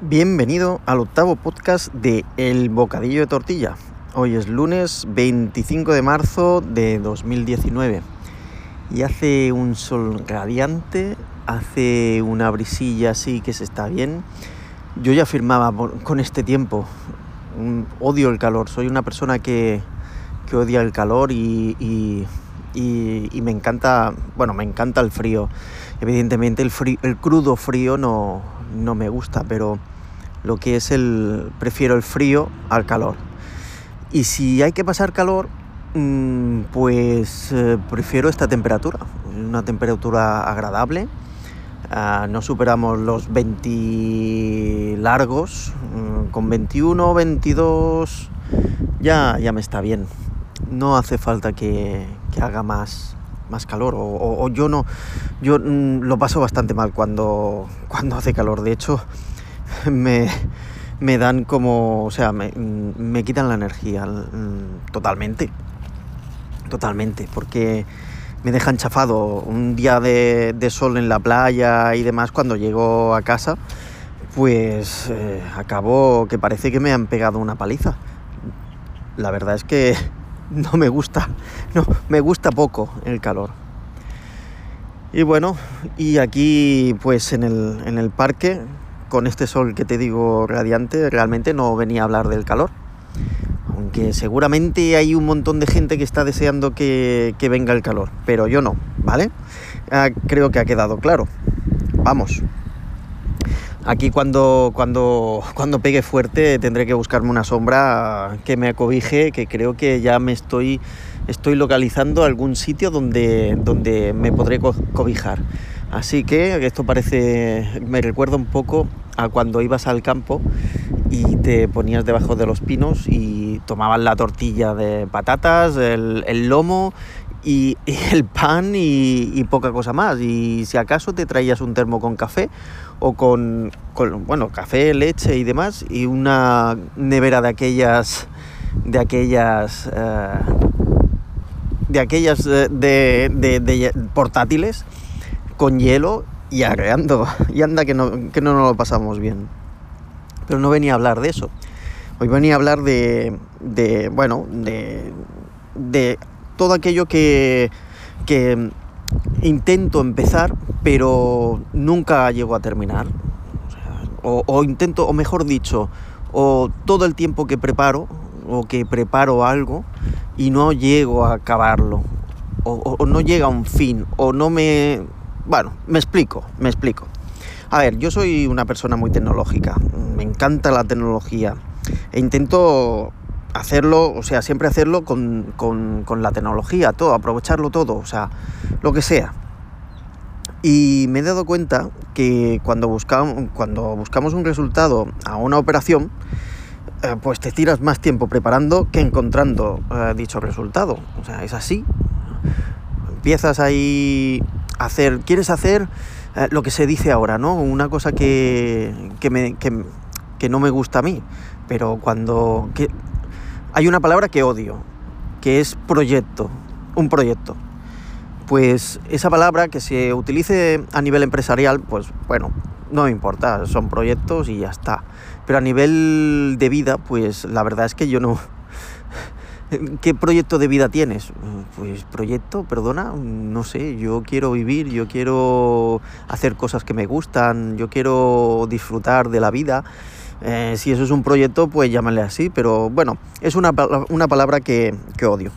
Bienvenido al octavo podcast de El Bocadillo de Tortilla. Hoy es lunes 25 de marzo de 2019 y hace un sol radiante, hace una brisilla así que se está bien. Yo ya afirmaba con este tiempo, odio el calor, soy una persona que, odia el calor y, y, me encanta, bueno, me encanta el frío. Evidentemente el, frío, el crudo frío no, no me gusta, pero lo que es el... prefiero el frío al calor. Y si hay que pasar calor, mm, pues eh, prefiero esta temperatura, una temperatura agradable. Ah, no superamos los 20 largos, mm, con 21, 22 ya, ya me está bien. No hace falta que, haga más, más calor o, yo no yo mm, lo paso bastante mal cuando cuando hace calor de hecho me, me dan como, o sea, me, me quitan la energía mm, totalmente. Totalmente, porque me dejan chafado un día de, sol en la playa y demás cuando llego a casa, pues eh, acabo que parece que me han pegado una paliza. La verdad es que no me gusta, no, me gusta poco el calor. Y bueno, y aquí pues en el, en el parque con este sol que te digo radiante, realmente no venía a hablar del calor. Aunque seguramente hay un montón de gente que está deseando que, venga el calor, pero yo no, ¿vale? Ah, creo que ha quedado claro. Vamos. Aquí cuando, cuando, cuando pegue fuerte tendré que buscarme una sombra que me acobije, que creo que ya me estoy, estoy localizando algún sitio donde, donde me podré cobijar. Así que esto parece, me recuerda un poco a cuando ibas al campo y te ponías debajo de los pinos y tomabas la tortilla de patatas, el, lomo y, el pan y, poca cosa más. Y si acaso te traías un termo con café o con, bueno, café, leche y demás y una nevera de aquellas, de aquellas, eh, de aquellas eh, de portátiles con hielo y arreando. Y anda que no, que no nos lo pasamos bien. Pero no venía a hablar de eso. Hoy venía a hablar de, de bueno, de, de todo aquello que, que intento empezar, pero nunca llego a terminar. O, intento, o mejor dicho, o todo el tiempo que preparo, o que preparo algo, y no llego a acabarlo, o, o no llega a un fin, o no me bueno, me explico, me explico. A ver, yo soy una persona muy tecnológica, me encanta la tecnología e intento hacerlo, o sea, siempre hacerlo con, la tecnología, todo, aprovecharlo todo, o sea, lo que sea. Y me he dado cuenta que cuando buscamos, cuando buscamos un resultado a una operación, eh, pues te tiras más tiempo preparando que encontrando eh, dicho resultado. O sea, es así. Empiezas ahí hacer, quieres hacer eh, lo que se dice ahora, ¿no? Una cosa que, que, me, que, no me gusta a mí, pero cuando... Que, hay una palabra que odio, que es proyecto, un proyecto. Pues esa palabra que se utilice a nivel empresarial, pues bueno, no me importa, son proyectos y ya está. Pero a nivel de vida, pues la verdad es que yo no, ¿Qué proyecto de vida tienes? Pues proyecto, perdona, no sé, yo quiero vivir, yo quiero hacer cosas que me gustan, yo quiero disfrutar de la vida. Eh, si eso es un proyecto, pues llámale así, pero bueno, es una, palabra que, odio.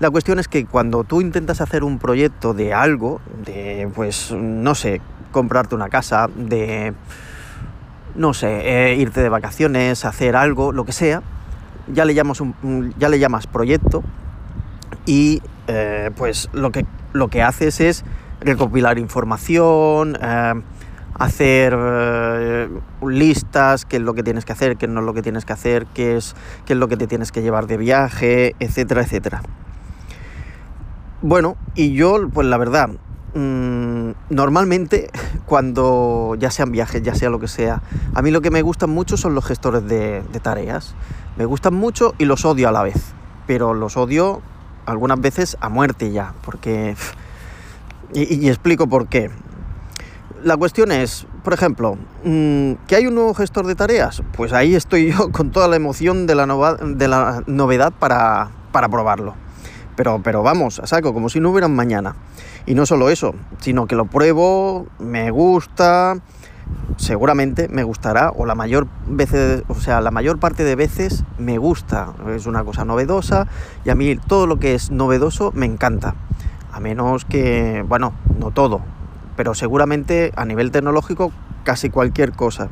La cuestión es que cuando tú intentas hacer un proyecto de algo, de, pues, no sé, comprarte una casa, de, no sé, eh, irte de vacaciones, hacer algo, lo que sea, ya le llamas, un, ya le llamas proyecto y eh, pues lo que, lo que haces es recopilar información, hacer eh, listas, qué es lo que tienes que hacer, qué no es lo que tienes que hacer, qué es, qué es lo que te tienes que llevar de viaje, etcétera, etcétera. Bueno, y yo, pues la verdad, mm, normalmente cuando ya sean viajes, ya sea lo que sea, a mí lo que me gustan mucho son los gestores de tareas. Me gustan mucho y los odio a la vez. Pero los odio algunas veces a muerte ya, porque... Y, explico por qué. La cuestión es, por ejemplo, mm, ¿que hay un nuevo gestor de tareas? Pues ahí estoy yo con toda la emoción de la, de la novedad para, probarlo. Pero, pero vamos, a saco, como si no hubiera mañana. Y no solo eso, sino que lo pruebo, me gusta, seguramente me gustará, o la mayor veces, o sea, la mayor parte de veces me gusta. Es una cosa novedosa y a mí todo lo que es novedoso me encanta. A menos que, bueno, no todo, pero seguramente a nivel tecnológico casi cualquier cosa.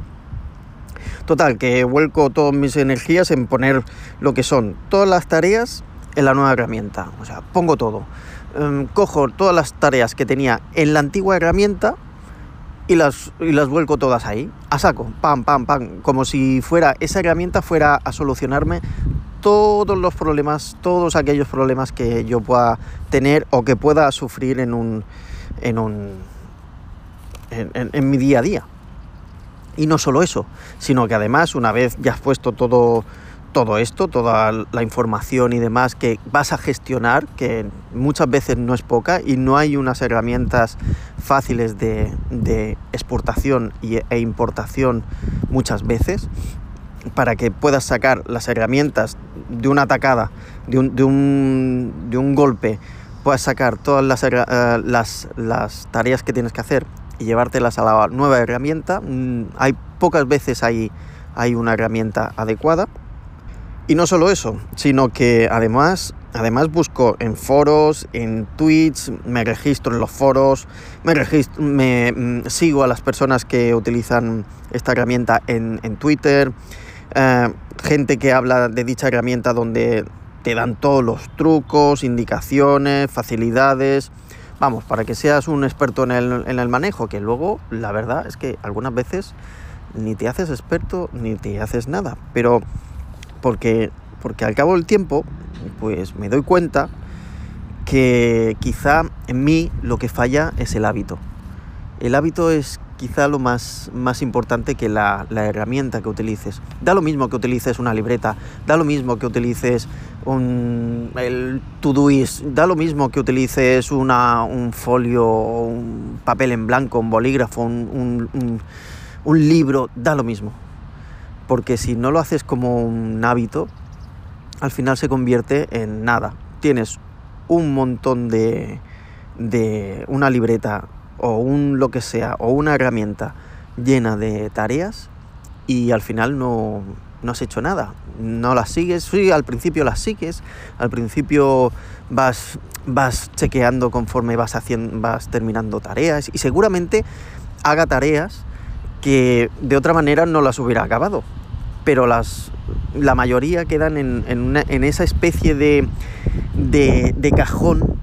Total, que vuelco todas mis energías en poner lo que son todas las tareas en la nueva herramienta. O sea, pongo todo. Em, cojo todas las tareas que tenía en la antigua herramienta y las, y las vuelco todas ahí, a saco, pam, pam, pam, como si fuera esa herramienta fuera a solucionarme todos los problemas, todos aquellos problemas que yo pueda tener o que pueda sufrir en un, en un, en, mi día a día. Y no solo eso, sino que además, una vez ya has puesto todo, todo esto, toda la información y demás que vas a gestionar, que muchas veces no es poca y no hay unas herramientas fáciles de, exportación e importación muchas veces, para que puedas sacar las herramientas de una atacada, de un, de un, de un golpe, puedas sacar todas las, eh, las, las tareas que tienes que hacer y llevártelas a la nueva herramienta. Mm, hay pocas veces hay, hay una herramienta adecuada. Y no solo eso, sino que además, además busco en foros, en tweets, me registro en los foros, me, registro, me mm, sigo a las personas que utilizan esta herramienta en, Twitter, eh, gente que habla de dicha herramienta donde te dan todos los trucos, indicaciones, facilidades vamos, para que seas un experto en el, manejo, que luego la verdad es que algunas veces ni te haces experto ni te haces nada, pero porque, porque al cabo del tiempo, pues me doy cuenta que quizá en mí lo que falla es el hábito. El hábito es quizá lo más, más importante que la, herramienta que utilices. Da lo mismo que utilices una libreta, da lo mismo que utilices un, el Todoist, da lo mismo que utilices una, un folio, un papel en blanco, un bolígrafo, un, un libro, da lo mismo. Porque si no lo haces como un hábito, al final se convierte en nada. Tienes un montón de, de una libreta o un lo que sea, o una herramienta llena de tareas y al final no, no has hecho nada. No las sigues, sí, al principio las sigues, al principio vas, vas chequeando conforme vas, haciendo, vas terminando tareas y seguramente haga tareas que de otra manera no las hubiera acabado. Pero las, la mayoría quedan en, en, esa especie de, de, de cajón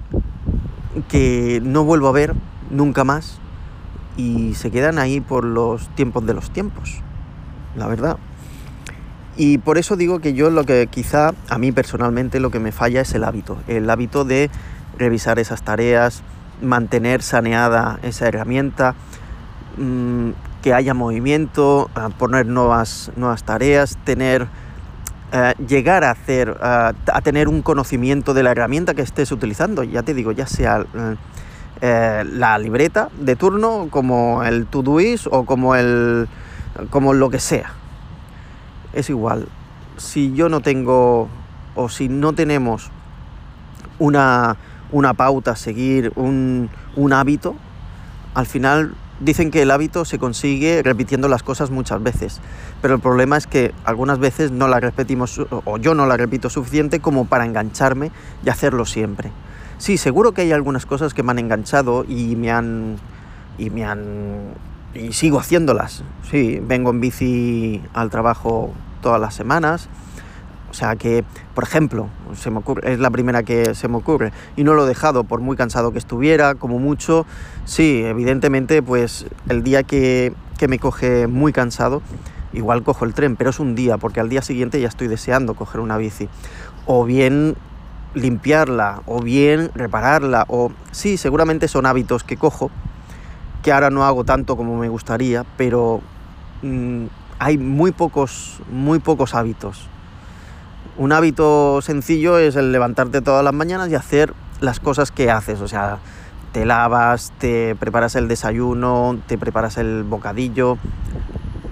que no vuelvo a ver nunca más y se quedan ahí por los tiempos de los tiempos, la verdad. Y por eso digo que yo lo que quizá a mí personalmente lo que me falla es el hábito, el hábito de revisar esas tareas, mantener saneada esa herramienta, mm, que haya movimiento, poner nuevas, nuevas tareas, tener, eh, llegar a hacer, a tener un conocimiento de la herramienta que estés utilizando, ya te digo, ya sea eh, la libreta de turno, como el Todoist o como el como lo que sea. Es igual. Si yo no tengo o si no tenemos una, una pauta seguir, un, un hábito, al final dicen que el hábito se consigue repitiendo las cosas muchas veces, pero el problema es que algunas veces no la repetimos o yo no la repito suficiente como para engancharme y hacerlo siempre. Sí, seguro que hay algunas cosas que me han enganchado y me han. y me han. Y sigo haciéndolas. Sí, vengo en bici al trabajo todas las semanas. O sea que, por ejemplo, se me ocurre, es la primera que se me ocurre y no lo he dejado por muy cansado que estuviera, como mucho. Sí, evidentemente, pues el día que, que me coge muy cansado, igual cojo el tren, pero es un día, porque al día siguiente ya estoy deseando coger una bici. O bien limpiarla o bien repararla o sí, seguramente son hábitos que cojo, que ahora no hago tanto como me gustaría, pero mm, hay muy pocos, muy pocos hábitos. Un hábito sencillo es el levantarte todas las mañanas y hacer las cosas que haces, o sea, te lavas, te preparas el desayuno, te preparas el bocadillo.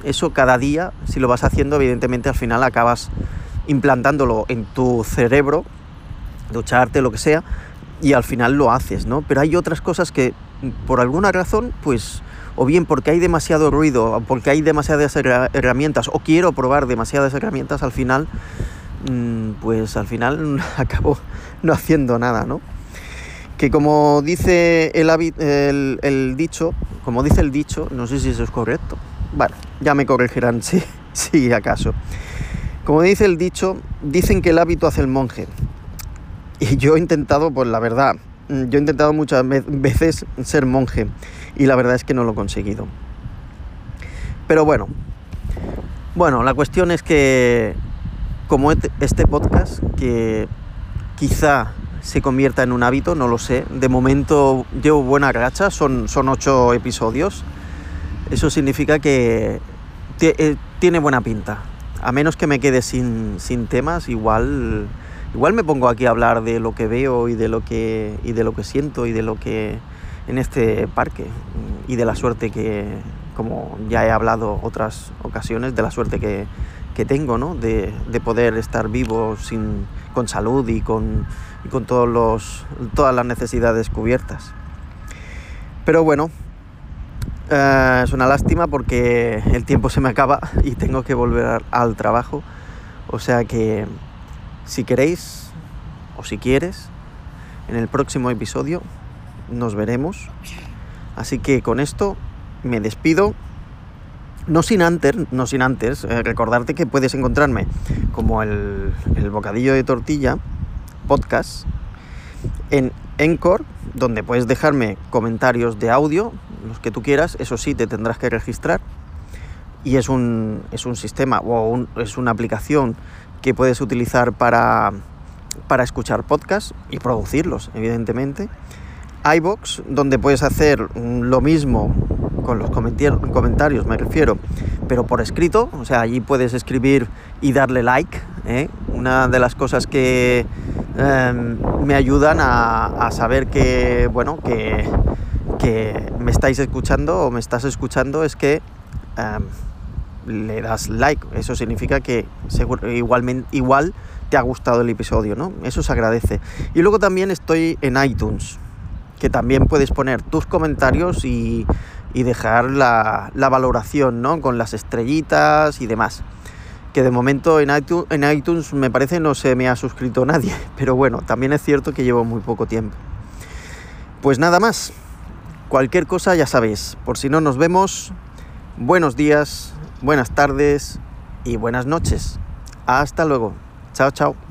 Eso cada día, si lo vas haciendo, evidentemente al final acabas implantándolo en tu cerebro, ducharte, lo que sea, y al final lo haces, ¿no? Pero hay otras cosas que por alguna razón, pues, o bien porque hay demasiado ruido, o porque hay demasiadas herramientas, o quiero probar demasiadas herramientas, al final, mm, pues al final acabo no haciendo nada, ¿no? Que como dice el, dicho, como dice el dicho, no sé si eso es correcto, bueno, ya me corregirán si, si acaso. Como dice el dicho, dicen que el hábito hace el monje. Y yo he intentado, pues la verdad, yo he intentado muchas veces ser monje y la verdad es que no lo he conseguido. Pero bueno, bueno, la cuestión es que como este podcast, que quizá se convierta en un hábito, no lo sé. De momento llevo buena racha, son, son ocho episodios. Eso significa que eh, tiene buena pinta a menos que me quede sin, temas, igual, igual me pongo aquí a hablar de lo que veo y de lo que, y de lo que siento y de lo que en este parque y de la suerte que, como ya he hablado otras ocasiones, de la suerte que, tengo, ¿no? De, poder estar vivo sin, con salud y con, y con todos los, todas las necesidades cubiertas. Pero bueno, eh, es una lástima porque el tiempo se me acaba y tengo que volver al trabajo. O sea que si queréis o si quieres, en el próximo episodio nos veremos. Así que con esto me despido. No sin antes, no sin antes eh, recordarte que puedes encontrarme como el, el bocadillo de tortilla podcast en Encore, donde puedes dejarme comentarios de audio los que tú quieras, eso sí, te tendrás que registrar. Y es un, es un sistema o es una aplicación que puedes utilizar para, para escuchar podcasts y producirlos, evidentemente. iBox, donde puedes hacer lo mismo con los comentarios, me refiero, pero por escrito, o sea, allí puedes escribir y darle like. ¿eh? Una de las cosas que em, me ayudan a, a, saber que, bueno, que, que me estáis escuchando o me estás escuchando es que le das like. Eso significa que igualmente, igual te ha gustado el episodio, ¿no? Eso se agradece. Y luego también estoy en iTunes, que también puedes poner tus comentarios y, dejar la, valoración, ¿no? Con las estrellitas y demás. Que de momento en iTunes, en iTunes me parece no se me ha suscrito nadie, pero bueno, también es cierto que llevo muy poco tiempo. Pues nada más. Cualquier cosa ya sabéis, por si no nos vemos, buenos días, buenas tardes y buenas noches. Hasta luego. Chao, chao.